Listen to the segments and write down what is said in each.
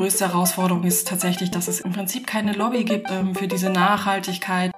größte Herausforderung ist tatsächlich, dass es im Prinzip keine Lobby gibt ähm, für diese Nachhaltigkeit.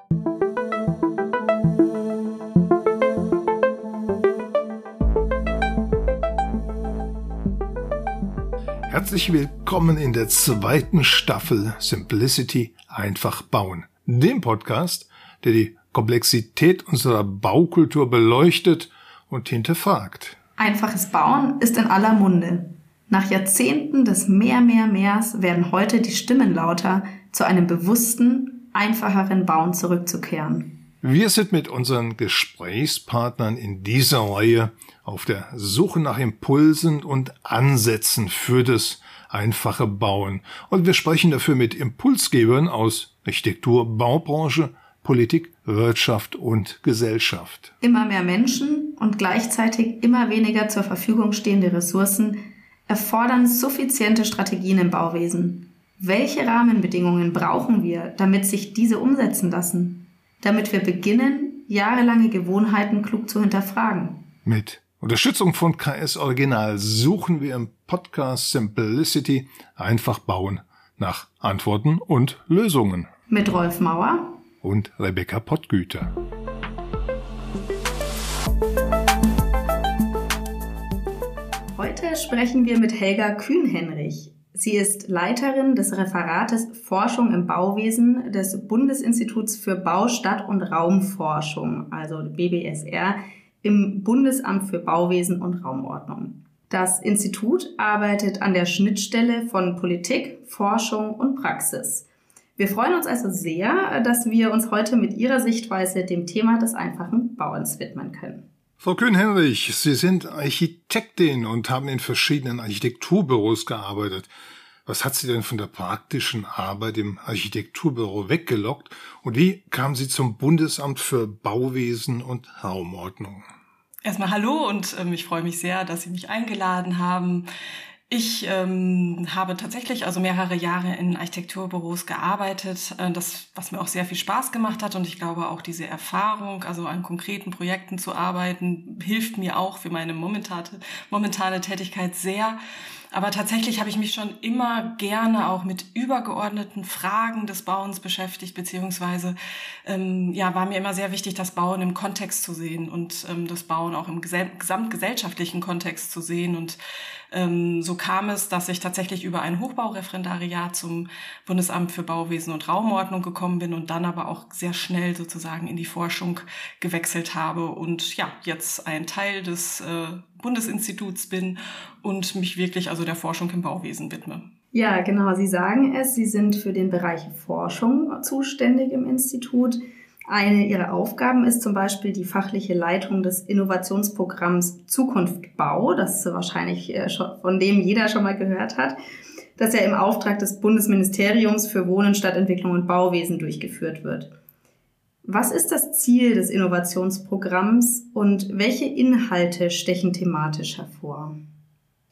Herzlich willkommen in der zweiten Staffel Simplicity einfach bauen. Dem Podcast, der die Komplexität unserer Baukultur beleuchtet und hinterfragt. Einfaches Bauen ist in aller Munde. Nach Jahrzehnten des Mehr, Mehr, Mehrs werden heute die Stimmen lauter, zu einem bewussten, einfacheren Bauen zurückzukehren. Wir sind mit unseren Gesprächspartnern in dieser Reihe auf der Suche nach Impulsen und Ansätzen für das einfache Bauen. Und wir sprechen dafür mit Impulsgebern aus Architektur, Baubranche, Politik, Wirtschaft und Gesellschaft. Immer mehr Menschen und gleichzeitig immer weniger zur Verfügung stehende Ressourcen erfordern suffiziente Strategien im Bauwesen. Welche Rahmenbedingungen brauchen wir, damit sich diese umsetzen lassen? Damit wir beginnen, jahrelange Gewohnheiten klug zu hinterfragen. Mit Unterstützung von KS Original suchen wir im Podcast Simplicity einfach bauen nach Antworten und Lösungen. Mit Rolf Mauer und Rebecca Pottgüter. Heute sprechen wir mit Helga Kühnhenrich. Sie ist Leiterin des Referates Forschung im Bauwesen des Bundesinstituts für Bau, Stadt und Raumforschung, also BBSR, im Bundesamt für Bauwesen und Raumordnung. Das Institut arbeitet an der Schnittstelle von Politik, Forschung und Praxis. Wir freuen uns also sehr, dass wir uns heute mit Ihrer Sichtweise dem Thema des einfachen Bauens widmen können. Frau Kühn-Henrich, Sie sind Architektin und haben in verschiedenen Architekturbüros gearbeitet. Was hat Sie denn von der praktischen Arbeit im Architekturbüro weggelockt und wie kamen Sie zum Bundesamt für Bauwesen und Raumordnung? Erstmal hallo und ähm, ich freue mich sehr, dass Sie mich eingeladen haben. Ich ähm, habe tatsächlich also mehrere Jahre in Architekturbüros gearbeitet, äh, das, was mir auch sehr viel Spaß gemacht hat. Und ich glaube auch diese Erfahrung, also an konkreten Projekten zu arbeiten, hilft mir auch für meine momentane, momentane Tätigkeit sehr. Aber tatsächlich habe ich mich schon immer gerne auch mit übergeordneten Fragen des Bauens beschäftigt, beziehungsweise ähm, ja, war mir immer sehr wichtig, das Bauen im Kontext zu sehen und ähm, das Bauen auch im gesamtgesellschaftlichen Kontext zu sehen. Und ähm, so kam es, dass ich tatsächlich über ein Hochbaureferendariat zum Bundesamt für Bauwesen und Raumordnung gekommen bin und dann aber auch sehr schnell sozusagen in die Forschung gewechselt habe und ja, jetzt ein Teil des äh, Bundesinstituts bin und mich wirklich also der Forschung im Bauwesen widme. Ja, genau. Sie sagen es. Sie sind für den Bereich Forschung zuständig im Institut. Eine ihrer Aufgaben ist zum Beispiel die fachliche Leitung des Innovationsprogramms Zukunft Bau, das wahrscheinlich äh, von dem jeder schon mal gehört hat, das ja im Auftrag des Bundesministeriums für Wohnen, Stadtentwicklung und Bauwesen durchgeführt wird. Was ist das Ziel des Innovationsprogramms und welche Inhalte stechen thematisch hervor?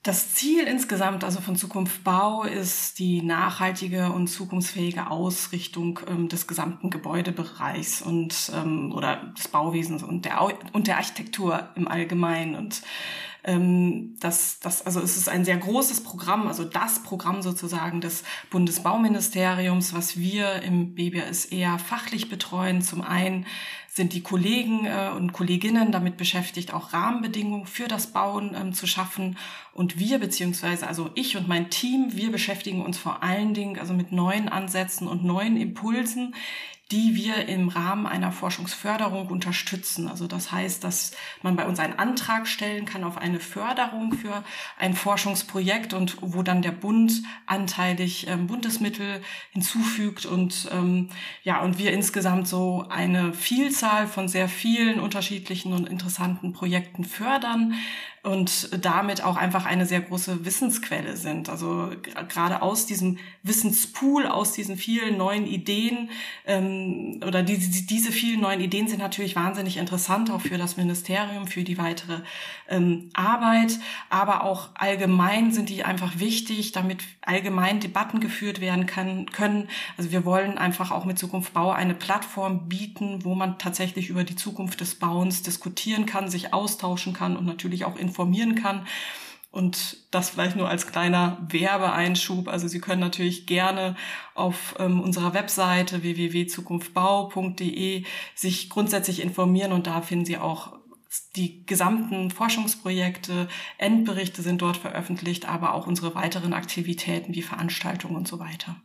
Das Ziel insgesamt, also von Zukunft Bau, ist die nachhaltige und zukunftsfähige Ausrichtung ähm, des gesamten Gebäudebereichs und ähm, oder des Bauwesens und der und der Architektur im Allgemeinen. Und ähm, das, das, also es ist ein sehr großes Programm, also das Programm sozusagen des Bundesbauministeriums, was wir im BBSR fachlich betreuen. Zum einen sind die Kollegen äh, und Kolleginnen damit beschäftigt, auch Rahmenbedingungen für das Bauen ähm, zu schaffen. Und wir, beziehungsweise also ich und mein Team, wir beschäftigen uns vor allen Dingen also mit neuen Ansätzen und neuen Impulsen, die wir im Rahmen einer Forschungsförderung unterstützen. Also das heißt, dass man bei uns einen Antrag stellen kann auf eine Förderung für ein Forschungsprojekt und wo dann der Bund anteilig ähm, Bundesmittel hinzufügt und ähm, ja und wir insgesamt so eine Vielzahl von sehr vielen unterschiedlichen und interessanten Projekten fördern und damit auch einfach eine sehr große Wissensquelle sind. Also gerade aus diesem Wissenspool, aus diesen vielen neuen Ideen ähm, oder die, diese vielen neuen Ideen sind natürlich wahnsinnig interessant auch für das Ministerium, für die weitere ähm, Arbeit, aber auch allgemein sind die einfach wichtig, damit allgemein Debatten geführt werden kann, können. Also wir wollen einfach auch mit Zukunft Bau eine Plattform bieten, wo man tatsächlich über die Zukunft des Bauens diskutieren kann, sich austauschen kann und natürlich auch informieren kann. Und das vielleicht nur als kleiner Werbeeinschub. Also Sie können natürlich gerne auf ähm, unserer Webseite www.zukunftbau.de sich grundsätzlich informieren und da finden Sie auch die gesamten Forschungsprojekte, Endberichte sind dort veröffentlicht, aber auch unsere weiteren Aktivitäten wie Veranstaltungen und so weiter.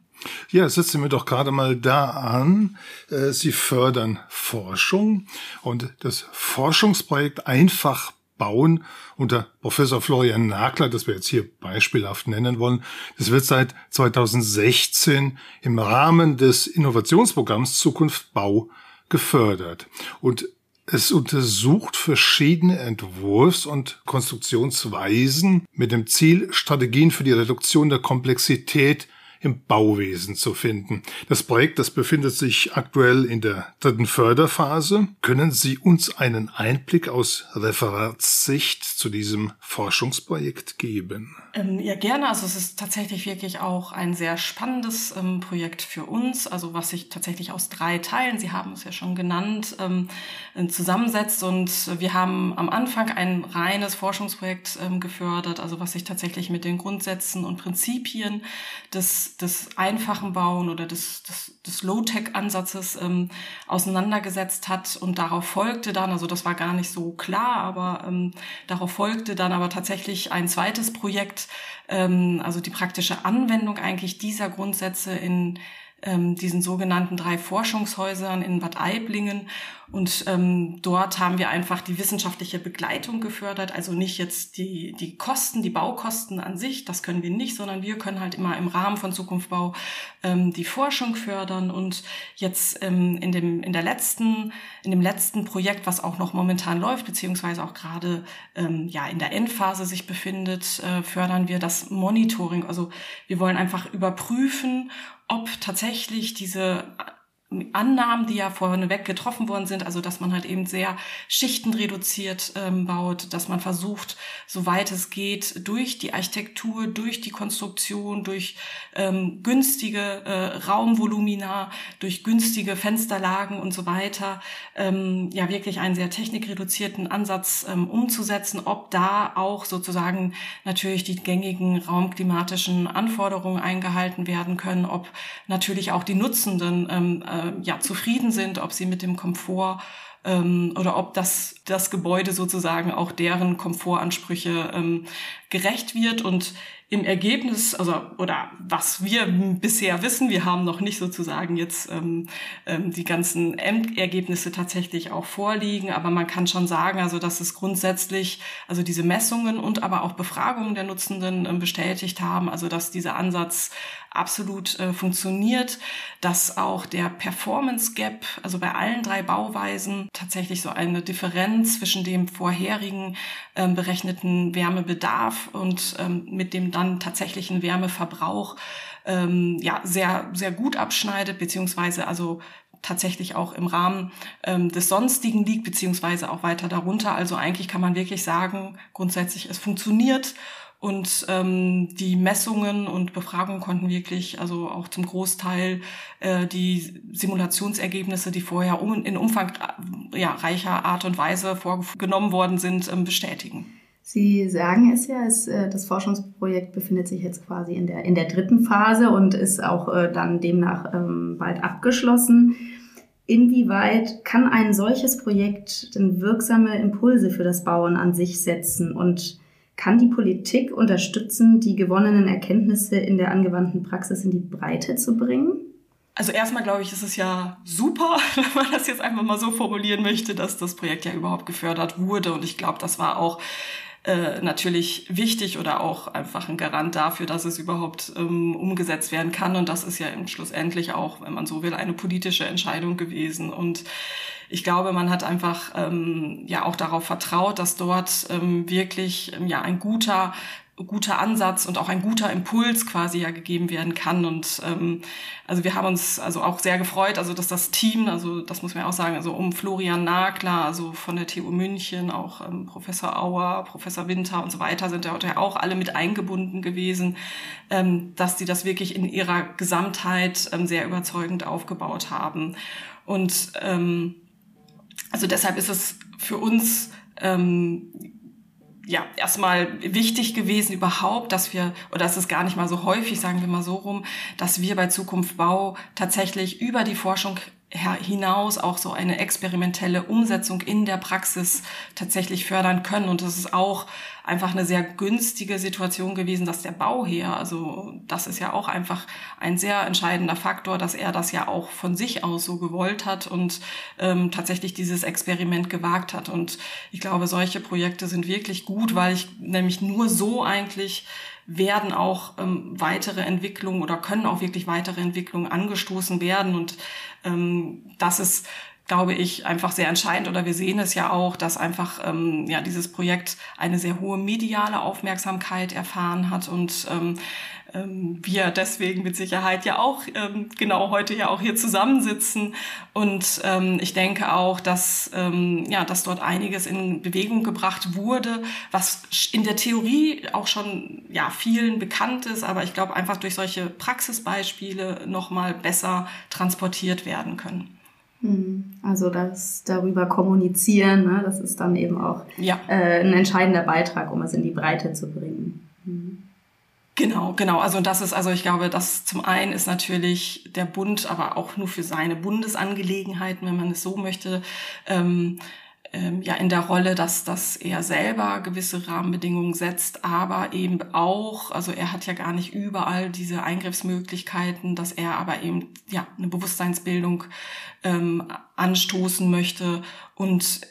Ja, setzen wir doch gerade mal da an. Äh, Sie fördern Forschung und das Forschungsprojekt Einfach bauen unter Professor Florian Nagler, das wir jetzt hier beispielhaft nennen wollen. Das wird seit 2016 im Rahmen des Innovationsprogramms Zukunft Bau gefördert. Und es untersucht verschiedene Entwurfs- und Konstruktionsweisen mit dem Ziel, Strategien für die Reduktion der Komplexität im Bauwesen zu finden. Das Projekt, das befindet sich aktuell in der dritten Förderphase. Können Sie uns einen Einblick aus Referatssicht zu diesem Forschungsprojekt geben? Ähm, ja, gerne. Also es ist tatsächlich wirklich auch ein sehr spannendes ähm, Projekt für uns, also was sich tatsächlich aus drei Teilen, Sie haben es ja schon genannt, ähm, zusammensetzt. Und wir haben am Anfang ein reines Forschungsprojekt ähm, gefördert, also was sich tatsächlich mit den Grundsätzen und Prinzipien des des, einfachen Bauen oder des, des, des Low-Tech-Ansatzes ähm, auseinandergesetzt hat und darauf folgte dann, also das war gar nicht so klar, aber ähm, darauf folgte dann aber tatsächlich ein zweites Projekt, ähm, also die praktische Anwendung eigentlich dieser Grundsätze in ähm, diesen sogenannten drei Forschungshäusern in Bad Aiblingen. Und ähm, dort haben wir einfach die wissenschaftliche Begleitung gefördert, also nicht jetzt die, die Kosten, die Baukosten an sich, das können wir nicht, sondern wir können halt immer im Rahmen von Zukunftbau ähm, die Forschung fördern. Und jetzt ähm, in, dem, in, der letzten, in dem letzten Projekt, was auch noch momentan läuft, beziehungsweise auch gerade ähm, ja, in der Endphase sich befindet, äh, fördern wir das Monitoring. Also wir wollen einfach überprüfen, ob tatsächlich diese Annahmen, die ja vorneweg getroffen worden sind, also dass man halt eben sehr schichtenreduziert ähm, baut, dass man versucht, soweit es geht, durch die Architektur, durch die Konstruktion, durch ähm, günstige äh, Raumvolumina, durch günstige Fensterlagen und so weiter, ähm, ja wirklich einen sehr technikreduzierten Ansatz ähm, umzusetzen, ob da auch sozusagen natürlich die gängigen raumklimatischen Anforderungen eingehalten werden können, ob natürlich auch die Nutzenden ähm, äh, ja, zufrieden sind, ob sie mit dem Komfort ähm, oder ob das, das Gebäude sozusagen auch deren Komfortansprüche ähm, gerecht wird. Und im Ergebnis, also oder was wir bisher wissen, wir haben noch nicht sozusagen jetzt ähm, ähm, die ganzen Ergebnisse tatsächlich auch vorliegen, aber man kann schon sagen, also dass es grundsätzlich, also diese Messungen und aber auch Befragungen der Nutzenden ähm, bestätigt haben, also dass dieser Ansatz absolut äh, funktioniert, dass auch der Performance Gap, also bei allen drei Bauweisen tatsächlich so eine Differenz zwischen dem vorherigen ähm, berechneten Wärmebedarf und ähm, mit dem dann tatsächlichen Wärmeverbrauch ähm, ja sehr sehr gut abschneidet beziehungsweise also tatsächlich auch im Rahmen ähm, des Sonstigen liegt, beziehungsweise auch weiter darunter. Also eigentlich kann man wirklich sagen, grundsätzlich es funktioniert und ähm, die Messungen und Befragungen konnten wirklich, also auch zum Großteil, äh, die Simulationsergebnisse, die vorher um, in umfangreicher ja, Art und Weise vorgenommen worden sind, ähm, bestätigen. Sie sagen es ja, es, äh, das Forschungsprojekt befindet sich jetzt quasi in der, in der dritten Phase und ist auch äh, dann demnach ähm, bald abgeschlossen. Inwieweit kann ein solches Projekt denn wirksame Impulse für das Bauen an sich setzen und kann die Politik unterstützen, die gewonnenen Erkenntnisse in der angewandten Praxis in die Breite zu bringen? Also erstmal glaube ich, ist es ja super, wenn man das jetzt einfach mal so formulieren möchte, dass das Projekt ja überhaupt gefördert wurde. Und ich glaube, das war auch äh, natürlich wichtig oder auch einfach ein Garant dafür, dass es überhaupt ähm, umgesetzt werden kann. Und das ist ja schlussendlich auch, wenn man so will, eine politische Entscheidung gewesen. Und ich glaube, man hat einfach ähm, ja auch darauf vertraut, dass dort ähm, wirklich ähm, ja ein guter guter Ansatz und auch ein guter Impuls quasi ja gegeben werden kann. Und ähm, also wir haben uns also auch sehr gefreut, also dass das Team, also das muss man auch sagen, also um Florian Nagler, also von der TU München, auch ähm, Professor Auer, Professor Winter und so weiter sind ja auch alle mit eingebunden gewesen, ähm, dass die das wirklich in ihrer Gesamtheit ähm, sehr überzeugend aufgebaut haben. Und ähm, also deshalb ist es für uns ähm, ja, erstmal wichtig gewesen überhaupt, dass wir, oder es ist gar nicht mal so häufig, sagen wir mal so rum, dass wir bei Zukunft Bau tatsächlich über die Forschung hinaus auch so eine experimentelle Umsetzung in der Praxis tatsächlich fördern können. Und das ist auch einfach eine sehr günstige Situation gewesen, dass der Bauherr, also das ist ja auch einfach ein sehr entscheidender Faktor, dass er das ja auch von sich aus so gewollt hat und ähm, tatsächlich dieses Experiment gewagt hat. Und ich glaube, solche Projekte sind wirklich gut, weil ich nämlich nur so eigentlich werden auch ähm, weitere Entwicklungen oder können auch wirklich weitere Entwicklungen angestoßen werden. Und ähm, das ist glaube ich, einfach sehr entscheidend oder wir sehen es ja auch, dass einfach ähm, ja dieses Projekt eine sehr hohe mediale Aufmerksamkeit erfahren hat und ähm, ähm, wir deswegen mit Sicherheit ja auch ähm, genau heute ja auch hier zusammensitzen. Und ähm, ich denke auch, dass, ähm, ja, dass dort einiges in Bewegung gebracht wurde, was in der Theorie auch schon ja, vielen bekannt ist, aber ich glaube einfach durch solche Praxisbeispiele nochmal besser transportiert werden können. Hm, also das darüber kommunizieren, ne, das ist dann eben auch ja. äh, ein entscheidender Beitrag, um es in die Breite zu bringen. Genau, genau. Also das ist, also ich glaube, das zum einen ist natürlich der Bund, aber auch nur für seine Bundesangelegenheiten, wenn man es so möchte, ähm, ähm, ja in der Rolle, dass, dass er selber gewisse Rahmenbedingungen setzt, aber eben auch, also er hat ja gar nicht überall diese Eingriffsmöglichkeiten, dass er aber eben ja eine Bewusstseinsbildung ähm, anstoßen möchte und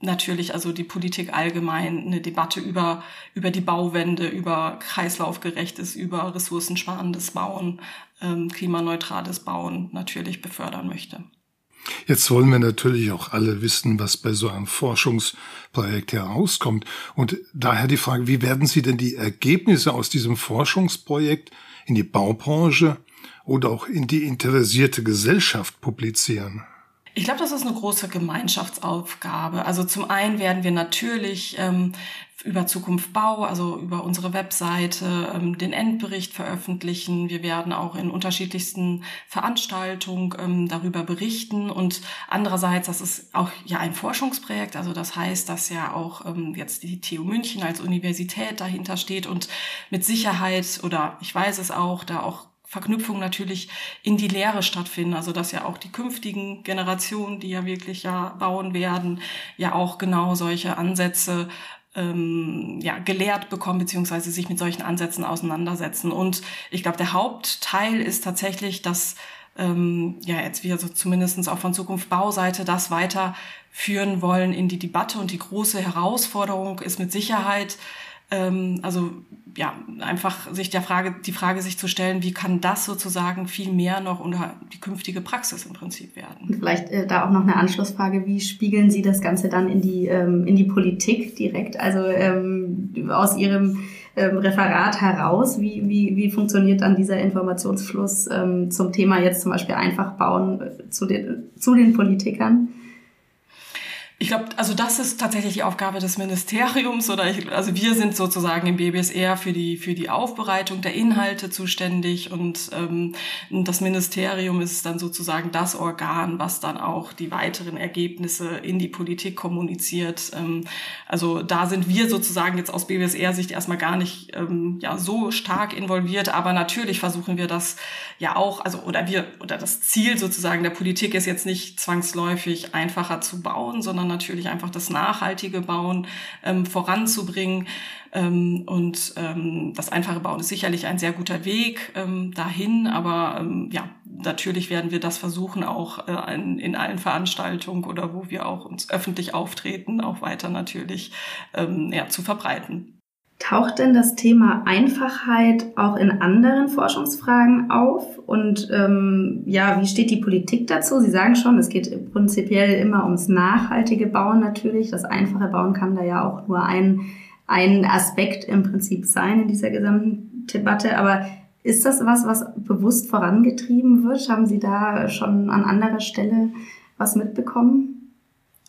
natürlich also die Politik allgemein eine Debatte über, über die Bauwende, über kreislaufgerechtes, über ressourcensparendes Bauen, ähm, klimaneutrales Bauen natürlich befördern möchte. Jetzt wollen wir natürlich auch alle wissen, was bei so einem Forschungsprojekt herauskommt. Und daher die Frage, wie werden Sie denn die Ergebnisse aus diesem Forschungsprojekt in die Baubranche oder auch in die interessierte Gesellschaft publizieren? Ich glaube, das ist eine große Gemeinschaftsaufgabe. Also zum einen werden wir natürlich ähm, über Zukunft Bau, also über unsere Webseite, ähm, den Endbericht veröffentlichen. Wir werden auch in unterschiedlichsten Veranstaltungen ähm, darüber berichten. Und andererseits, das ist auch ja ein Forschungsprojekt. Also das heißt, dass ja auch ähm, jetzt die TU München als Universität dahinter steht und mit Sicherheit oder ich weiß es auch, da auch Verknüpfung natürlich in die Lehre stattfinden. Also dass ja auch die künftigen Generationen, die ja wirklich ja bauen werden, ja auch genau solche Ansätze ähm, ja, gelehrt bekommen, beziehungsweise sich mit solchen Ansätzen auseinandersetzen. Und ich glaube, der Hauptteil ist tatsächlich, dass ähm, ja jetzt wir so zumindestens auch von Zukunft Bauseite das weiterführen wollen in die Debatte. Und die große Herausforderung ist mit Sicherheit, ähm, also ja, einfach sich der Frage, die Frage sich zu stellen, wie kann das sozusagen viel mehr noch unter die künftige Praxis im Prinzip werden? Und vielleicht äh, da auch noch eine Anschlussfrage, wie spiegeln Sie das Ganze dann in die, ähm, in die Politik direkt, also ähm, aus Ihrem ähm, Referat heraus? Wie, wie, wie funktioniert dann dieser Informationsfluss ähm, zum Thema jetzt zum Beispiel einfach bauen äh, zu, den, zu den Politikern? Ich glaube, also das ist tatsächlich die Aufgabe des Ministeriums oder ich, also wir sind sozusagen im BBSR für die für die Aufbereitung der Inhalte zuständig und ähm, das Ministerium ist dann sozusagen das Organ, was dann auch die weiteren Ergebnisse in die Politik kommuniziert. Ähm, also da sind wir sozusagen jetzt aus BBSR-Sicht erstmal gar nicht ähm, ja so stark involviert, aber natürlich versuchen wir das ja auch, also oder wir oder das Ziel sozusagen der Politik ist jetzt nicht zwangsläufig einfacher zu bauen, sondern natürlich einfach das nachhaltige Bauen ähm, voranzubringen. Ähm, und ähm, das einfache Bauen ist sicherlich ein sehr guter Weg ähm, dahin, aber ähm, ja, natürlich werden wir das versuchen, auch äh, in, in allen Veranstaltungen oder wo wir auch uns öffentlich auftreten, auch weiter natürlich ähm, ja, zu verbreiten. Taucht denn das Thema Einfachheit auch in anderen Forschungsfragen auf? Und ähm, ja, wie steht die Politik dazu? Sie sagen schon, es geht prinzipiell immer ums nachhaltige Bauen natürlich. Das einfache Bauen kann da ja auch nur ein, ein Aspekt im Prinzip sein in dieser gesamten Debatte. Aber ist das was, was bewusst vorangetrieben wird? Haben Sie da schon an anderer Stelle was mitbekommen?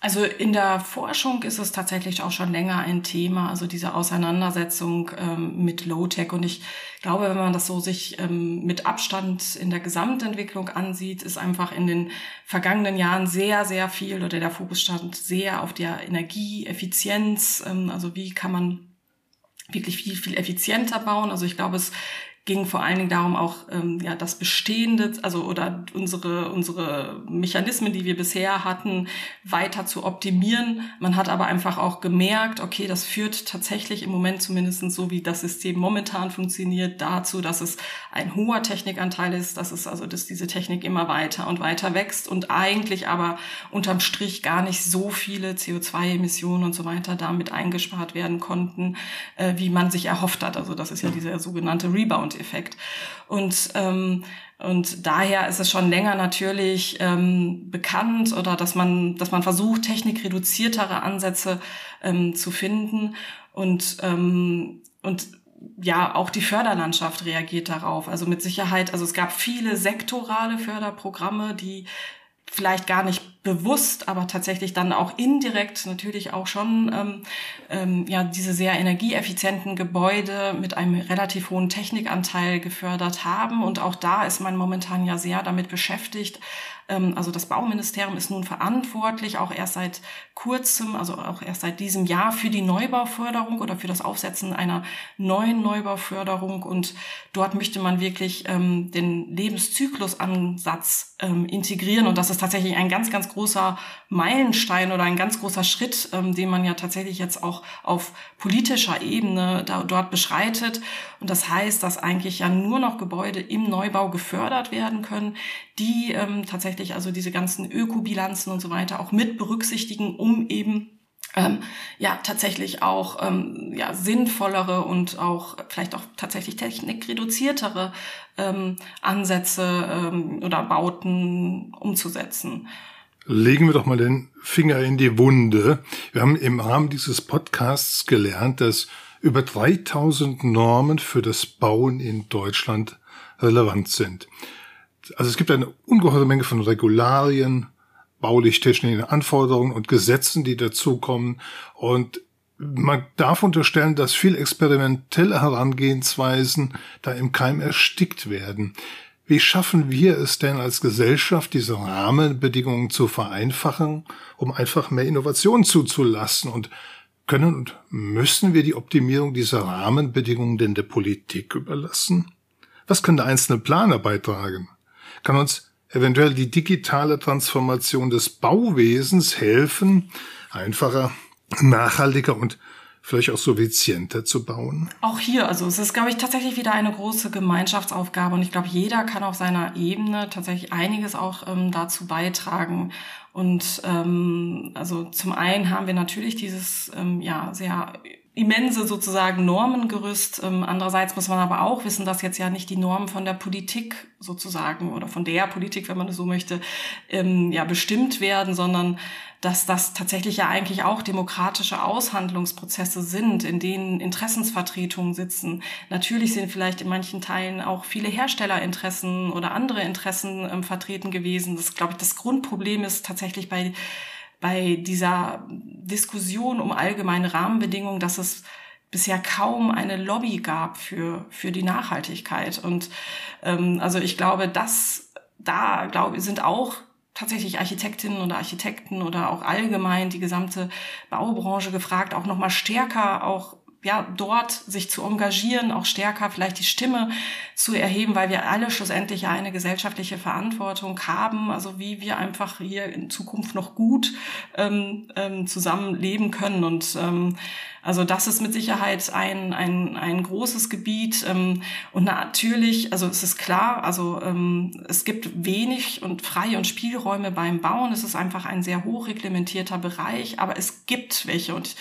Also in der Forschung ist es tatsächlich auch schon länger ein Thema, also diese Auseinandersetzung ähm, mit Low-Tech. Und ich glaube, wenn man das so sich ähm, mit Abstand in der Gesamtentwicklung ansieht, ist einfach in den vergangenen Jahren sehr, sehr viel oder der Fokus stand sehr auf der Energieeffizienz. Ähm, also wie kann man wirklich viel, viel effizienter bauen. Also ich glaube, es ging vor allen Dingen darum, auch ähm, ja das Bestehende, also oder unsere unsere Mechanismen, die wir bisher hatten, weiter zu optimieren. Man hat aber einfach auch gemerkt, okay, das führt tatsächlich im Moment zumindest so, wie das System momentan funktioniert, dazu, dass es ein hoher Technikanteil ist, dass es also dass diese Technik immer weiter und weiter wächst und eigentlich aber unterm Strich gar nicht so viele CO2-Emissionen und so weiter damit eingespart werden konnten, äh, wie man sich erhofft hat. Also das ist ja dieser sogenannte Rebound Effekt. Und ähm, und daher ist es schon länger natürlich ähm, bekannt oder dass man, dass man versucht, technikreduziertere Ansätze ähm, zu finden und ähm, und ja, auch die Förderlandschaft reagiert darauf. Also mit Sicherheit, also es gab viele sektorale Förderprogramme, die vielleicht gar nicht bewusst, aber tatsächlich dann auch indirekt natürlich auch schon ähm, ähm, ja diese sehr energieeffizienten Gebäude mit einem relativ hohen Technikanteil gefördert haben und auch da ist man momentan ja sehr damit beschäftigt, ähm, also das Bauministerium ist nun verantwortlich, auch erst seit kurzem, also auch erst seit diesem Jahr für die Neubauförderung oder für das Aufsetzen einer neuen Neubauförderung. Und dort möchte man wirklich ähm, den Lebenszyklusansatz ähm, integrieren. Und das ist tatsächlich ein ganz, ganz großer Meilenstein oder ein ganz großer Schritt, ähm, den man ja tatsächlich jetzt auch auf politischer Ebene da, dort beschreitet. Und das heißt, dass eigentlich ja nur noch Gebäude im Neubau gefördert werden können, die ähm, tatsächlich also diese ganzen Ökobilanzen und so weiter auch mit berücksichtigen, um eben ähm, ja tatsächlich auch ähm, ja sinnvollere und auch vielleicht auch tatsächlich technikreduziertere ähm, Ansätze ähm, oder Bauten umzusetzen. Legen wir doch mal den Finger in die Wunde. Wir haben im Rahmen dieses Podcasts gelernt, dass über 3000 Normen für das Bauen in Deutschland relevant sind also es gibt eine ungeheure Menge von Regularien, baulich-technischen Anforderungen und Gesetzen, die dazukommen. Und man darf unterstellen, dass viel experimentelle Herangehensweisen da im Keim erstickt werden. Wie schaffen wir es denn als Gesellschaft, diese Rahmenbedingungen zu vereinfachen, um einfach mehr Innovation zuzulassen? Und können und müssen wir die Optimierung dieser Rahmenbedingungen denn der Politik überlassen? Was kann der einzelne Planer beitragen? kann uns eventuell die digitale Transformation des Bauwesens helfen, einfacher, nachhaltiger und vielleicht auch suffizienter zu bauen? Auch hier, also es ist, glaube ich, tatsächlich wieder eine große Gemeinschaftsaufgabe und ich glaube, jeder kann auf seiner Ebene tatsächlich einiges auch ähm, dazu beitragen. Und ähm, also zum einen haben wir natürlich dieses ähm, ja sehr immense sozusagen Normengerüst. Ähm, andererseits muss man aber auch wissen, dass jetzt ja nicht die Normen von der Politik sozusagen oder von der Politik, wenn man es so möchte, ähm, ja bestimmt werden, sondern dass das tatsächlich ja eigentlich auch demokratische Aushandlungsprozesse sind, in denen Interessensvertretungen sitzen. Natürlich sind vielleicht in manchen Teilen auch viele Herstellerinteressen oder andere Interessen ähm, vertreten gewesen. Das glaube ich, das Grundproblem ist tatsächlich bei bei dieser Diskussion um allgemeine Rahmenbedingungen, dass es bisher kaum eine Lobby gab für, für die Nachhaltigkeit. Und ähm, also ich glaube, dass da glaube sind auch tatsächlich Architektinnen oder Architekten oder auch allgemein die gesamte Baubranche gefragt, auch nochmal stärker auch ja, dort sich zu engagieren, auch stärker vielleicht die Stimme zu erheben, weil wir alle schlussendlich eine gesellschaftliche Verantwortung haben, also wie wir einfach hier in Zukunft noch gut ähm, ähm, zusammenleben können. Und ähm, also das ist mit Sicherheit ein, ein, ein großes Gebiet. Ähm, und natürlich, also es ist klar, also ähm, es gibt wenig und freie und Spielräume beim Bauen. Es ist einfach ein sehr hochreglementierter Bereich, aber es gibt welche. Und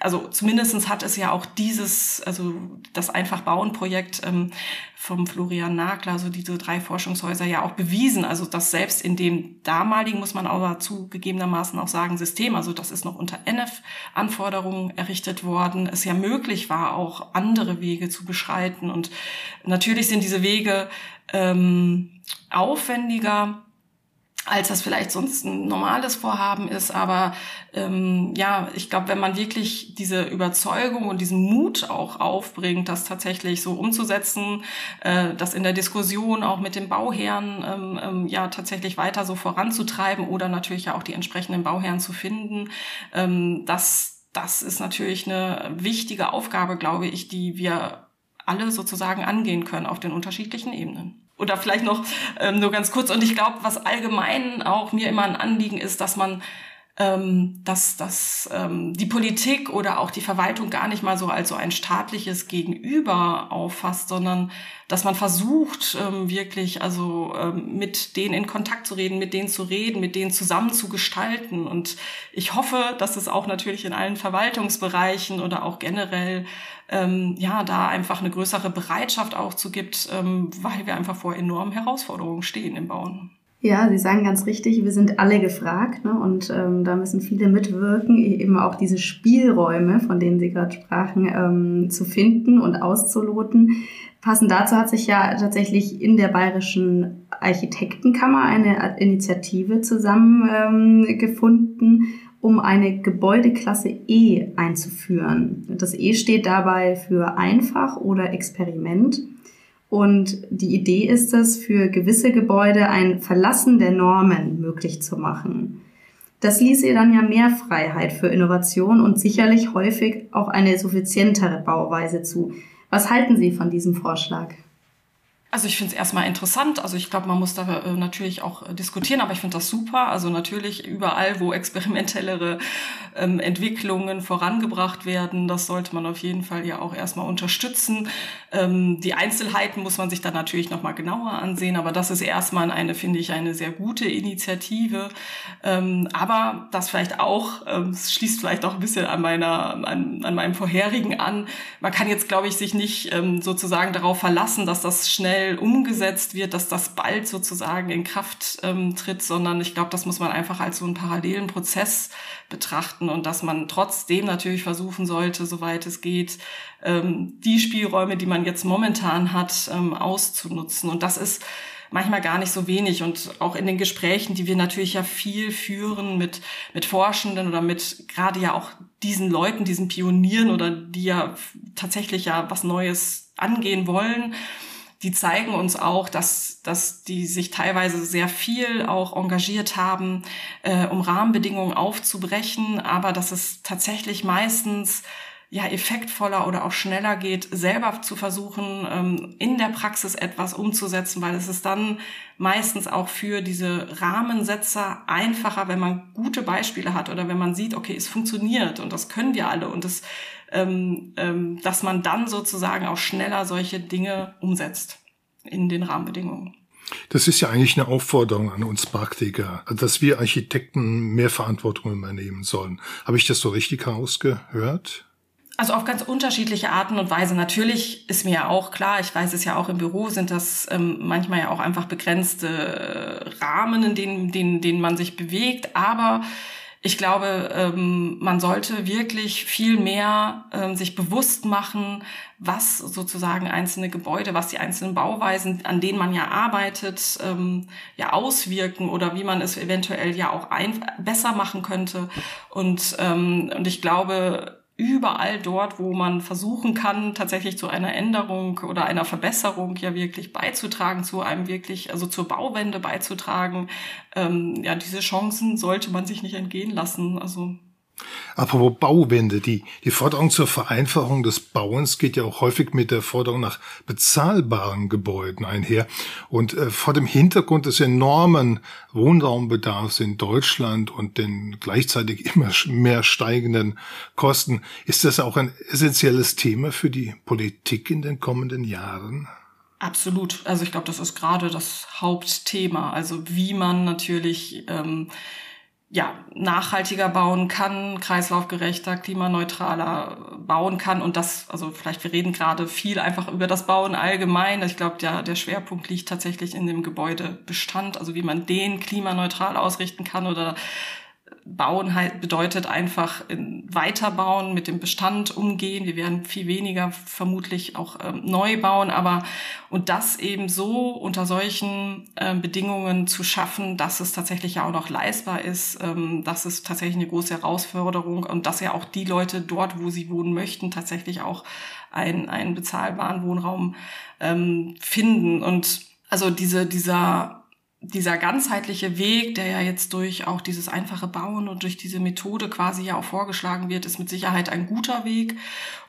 also zumindestens hat es ja auch dieses, also das Einfach-Bauen-Projekt ähm, vom Florian Nagler, also diese drei Forschungshäuser ja auch bewiesen, also dass selbst in dem damaligen, muss man aber zugegebenermaßen auch sagen, System, also das ist noch unter NF-Anforderungen errichtet worden, es ja möglich war, auch andere Wege zu beschreiten. Und natürlich sind diese Wege ähm, aufwendiger, als das vielleicht sonst ein normales Vorhaben ist. Aber ähm, ja, ich glaube, wenn man wirklich diese Überzeugung und diesen Mut auch aufbringt, das tatsächlich so umzusetzen, äh, das in der Diskussion auch mit den Bauherren ähm, ähm, ja tatsächlich weiter so voranzutreiben oder natürlich ja auch die entsprechenden Bauherren zu finden, ähm, das das ist natürlich eine wichtige Aufgabe, glaube ich, die wir alle sozusagen angehen können auf den unterschiedlichen Ebenen oder vielleicht noch ähm, nur ganz kurz. Und ich glaube, was allgemein auch mir immer ein Anliegen ist, dass man ähm, dass, dass ähm, die Politik oder auch die Verwaltung gar nicht mal so als so ein staatliches Gegenüber auffasst, sondern dass man versucht, ähm, wirklich also ähm, mit denen in Kontakt zu reden, mit denen zu reden, mit denen zusammen zu gestalten. Und ich hoffe, dass es auch natürlich in allen Verwaltungsbereichen oder auch generell ähm, ja da einfach eine größere Bereitschaft auch zu gibt, ähm, weil wir einfach vor enormen Herausforderungen stehen im Bauen. Ja, Sie sagen ganz richtig, wir sind alle gefragt ne? und ähm, da müssen viele mitwirken, e-, eben auch diese Spielräume, von denen Sie gerade sprachen, ähm, zu finden und auszuloten. Passend dazu hat sich ja tatsächlich in der Bayerischen Architektenkammer eine Initiative zusammengefunden, ähm, um eine Gebäudeklasse E einzuführen. Das E steht dabei für einfach oder Experiment. Und die Idee ist es, für gewisse Gebäude ein Verlassen der Normen möglich zu machen. Das ließe dann ja mehr Freiheit für Innovation und sicherlich häufig auch eine suffizientere Bauweise zu. Was halten Sie von diesem Vorschlag? Also ich finde es erstmal interessant. Also ich glaube, man muss da äh, natürlich auch äh, diskutieren, aber ich finde das super. Also natürlich überall, wo experimentellere ähm, Entwicklungen vorangebracht werden, das sollte man auf jeden Fall ja auch erstmal unterstützen. Ähm, die Einzelheiten muss man sich dann natürlich nochmal genauer ansehen, aber das ist erstmal eine, finde ich, eine sehr gute Initiative. Ähm, aber das vielleicht auch, ähm, es schließt vielleicht auch ein bisschen an meiner, an, an meinem vorherigen an. Man kann jetzt, glaube ich, sich nicht ähm, sozusagen darauf verlassen, dass das schnell schnell umgesetzt wird, dass das bald sozusagen in Kraft ähm, tritt, sondern ich glaube, das muss man einfach als so einen parallelen Prozess betrachten und dass man trotzdem natürlich versuchen sollte, soweit es geht, ähm, die Spielräume, die man jetzt momentan hat, ähm, auszunutzen. Und das ist manchmal gar nicht so wenig. Und auch in den Gesprächen, die wir natürlich ja viel führen mit, mit Forschenden oder mit gerade ja auch diesen Leuten, diesen Pionieren oder die ja tatsächlich ja was Neues angehen wollen, die zeigen uns auch, dass, dass die sich teilweise sehr viel auch engagiert haben, äh, um Rahmenbedingungen aufzubrechen, aber dass es tatsächlich meistens ja effektvoller oder auch schneller geht, selber zu versuchen, ähm, in der Praxis etwas umzusetzen, weil es ist dann meistens auch für diese Rahmensetzer einfacher, wenn man gute Beispiele hat oder wenn man sieht, okay, es funktioniert und das können wir alle und es ähm, ähm, dass man dann sozusagen auch schneller solche Dinge umsetzt in den Rahmenbedingungen. Das ist ja eigentlich eine Aufforderung an uns Praktiker, dass wir Architekten mehr Verantwortung übernehmen sollen. Habe ich das so richtig herausgehört? Also auf ganz unterschiedliche Arten und Weise. Natürlich ist mir ja auch klar, ich weiß es ja auch im Büro, sind das ähm, manchmal ja auch einfach begrenzte äh, Rahmen, in denen, denen, denen man sich bewegt. Aber ich glaube, ähm, man sollte wirklich viel mehr ähm, sich bewusst machen, was sozusagen einzelne Gebäude, was die einzelnen Bauweisen, an denen man ja arbeitet, ähm, ja auswirken oder wie man es eventuell ja auch ein besser machen könnte. Und, ähm, und ich glaube, überall dort, wo man versuchen kann, tatsächlich zu einer Änderung oder einer Verbesserung ja wirklich beizutragen, zu einem wirklich, also zur Bauwende beizutragen. Ähm, ja, diese Chancen sollte man sich nicht entgehen lassen. Also Apropos Bauwende, die, die Forderung zur Vereinfachung des Bauens geht ja auch häufig mit der Forderung nach bezahlbaren Gebäuden einher. Und äh, vor dem Hintergrund des enormen Wohnraumbedarfs in Deutschland und den gleichzeitig immer mehr steigenden Kosten ist das auch ein essentielles Thema für die Politik in den kommenden Jahren. Absolut. Also ich glaube, das ist gerade das Hauptthema. Also wie man natürlich ähm, ja, nachhaltiger bauen kann, kreislaufgerechter, klimaneutraler bauen kann und das, also vielleicht wir reden gerade viel einfach über das Bauen allgemein. Ich glaube, der, der Schwerpunkt liegt tatsächlich in dem Gebäudebestand, also wie man den klimaneutral ausrichten kann oder Bauen halt bedeutet einfach weiterbauen, mit dem Bestand umgehen. Wir werden viel weniger vermutlich auch ähm, neu bauen, aber und das eben so unter solchen äh, Bedingungen zu schaffen, dass es tatsächlich ja auch noch leistbar ist, ähm, das ist tatsächlich eine große Herausforderung und dass ja auch die Leute dort, wo sie wohnen möchten, tatsächlich auch einen, einen bezahlbaren Wohnraum ähm, finden. Und also diese, dieser dieser ganzheitliche Weg, der ja jetzt durch auch dieses einfache Bauen und durch diese Methode quasi ja auch vorgeschlagen wird, ist mit Sicherheit ein guter Weg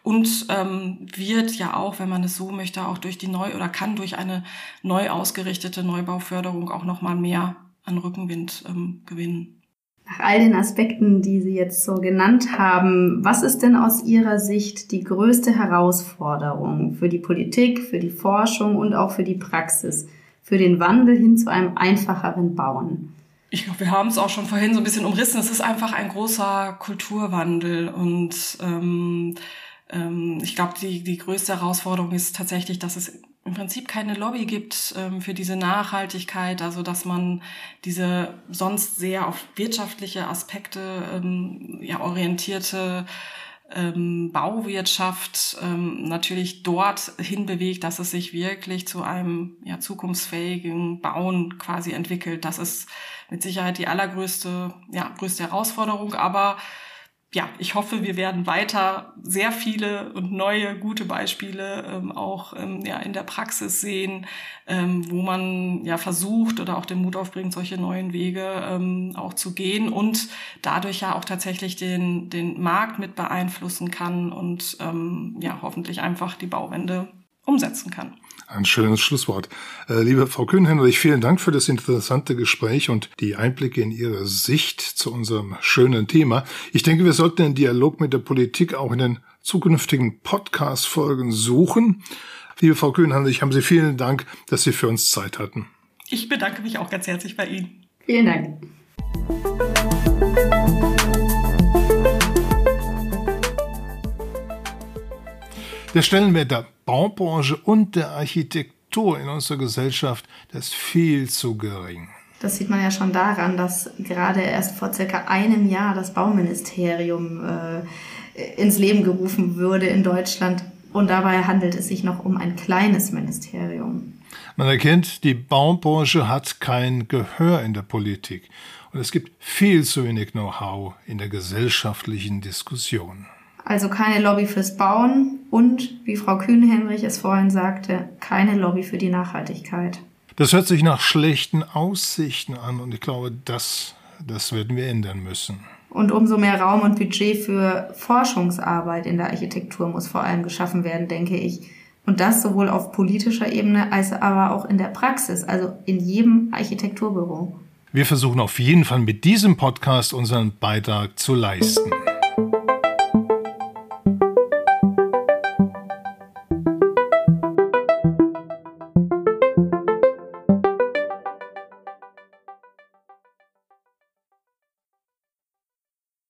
und ähm, wird ja auch, wenn man es so möchte, auch durch die neu oder kann durch eine neu ausgerichtete Neubauförderung auch noch mal mehr an Rückenwind ähm, gewinnen. Nach all den Aspekten, die Sie jetzt so genannt haben, was ist denn aus Ihrer Sicht die größte Herausforderung für die Politik, für die Forschung und auch für die Praxis? Für den Wandel hin zu einem einfacheren Bauen? Ich glaube, wir haben es auch schon vorhin so ein bisschen umrissen. Es ist einfach ein großer Kulturwandel und ähm, ähm, ich glaube, die, die größte Herausforderung ist tatsächlich, dass es im Prinzip keine Lobby gibt ähm, für diese Nachhaltigkeit, also dass man diese sonst sehr auf wirtschaftliche Aspekte ähm, ja, orientierte ähm, Bauwirtschaft ähm, natürlich dort hinbewegt, dass es sich wirklich zu einem ja, zukunftsfähigen Bauen quasi entwickelt. Das ist mit Sicherheit die allergrößte, ja, größte Herausforderung. Aber ja, ich hoffe, wir werden weiter sehr viele und neue gute Beispiele ähm, auch ähm, ja, in der Praxis sehen, ähm, wo man ja versucht oder auch den Mut aufbringt, solche neuen Wege ähm, auch zu gehen und dadurch ja auch tatsächlich den, den Markt mit beeinflussen kann und ähm, ja, hoffentlich einfach die Bauwende umsetzen kann. Ein schönes Schlusswort. Äh, liebe Frau Kühnhenrich, vielen Dank für das interessante Gespräch und die Einblicke in Ihre Sicht zu unserem schönen Thema. Ich denke, wir sollten den Dialog mit der Politik auch in den zukünftigen Podcast-Folgen suchen. Liebe Frau Kühnhenrich, haben Sie vielen Dank, dass Sie für uns Zeit hatten. Ich bedanke mich auch ganz herzlich bei Ihnen. Vielen Dank. Der Stellenwert der Baubranche und der Architektur in unserer Gesellschaft, das ist viel zu gering. Das sieht man ja schon daran, dass gerade erst vor circa einem Jahr das Bauministerium äh, ins Leben gerufen würde in Deutschland. Und dabei handelt es sich noch um ein kleines Ministerium. Man erkennt, die Baubranche hat kein Gehör in der Politik. Und es gibt viel zu wenig Know-how in der gesellschaftlichen Diskussion. Also keine Lobby fürs Bauen und, wie Frau Kühn-Henrich es vorhin sagte, keine Lobby für die Nachhaltigkeit. Das hört sich nach schlechten Aussichten an und ich glaube, das, das werden wir ändern müssen. Und umso mehr Raum und Budget für Forschungsarbeit in der Architektur muss vor allem geschaffen werden, denke ich. Und das sowohl auf politischer Ebene als aber auch in der Praxis, also in jedem Architekturbüro. Wir versuchen auf jeden Fall mit diesem Podcast unseren Beitrag zu leisten.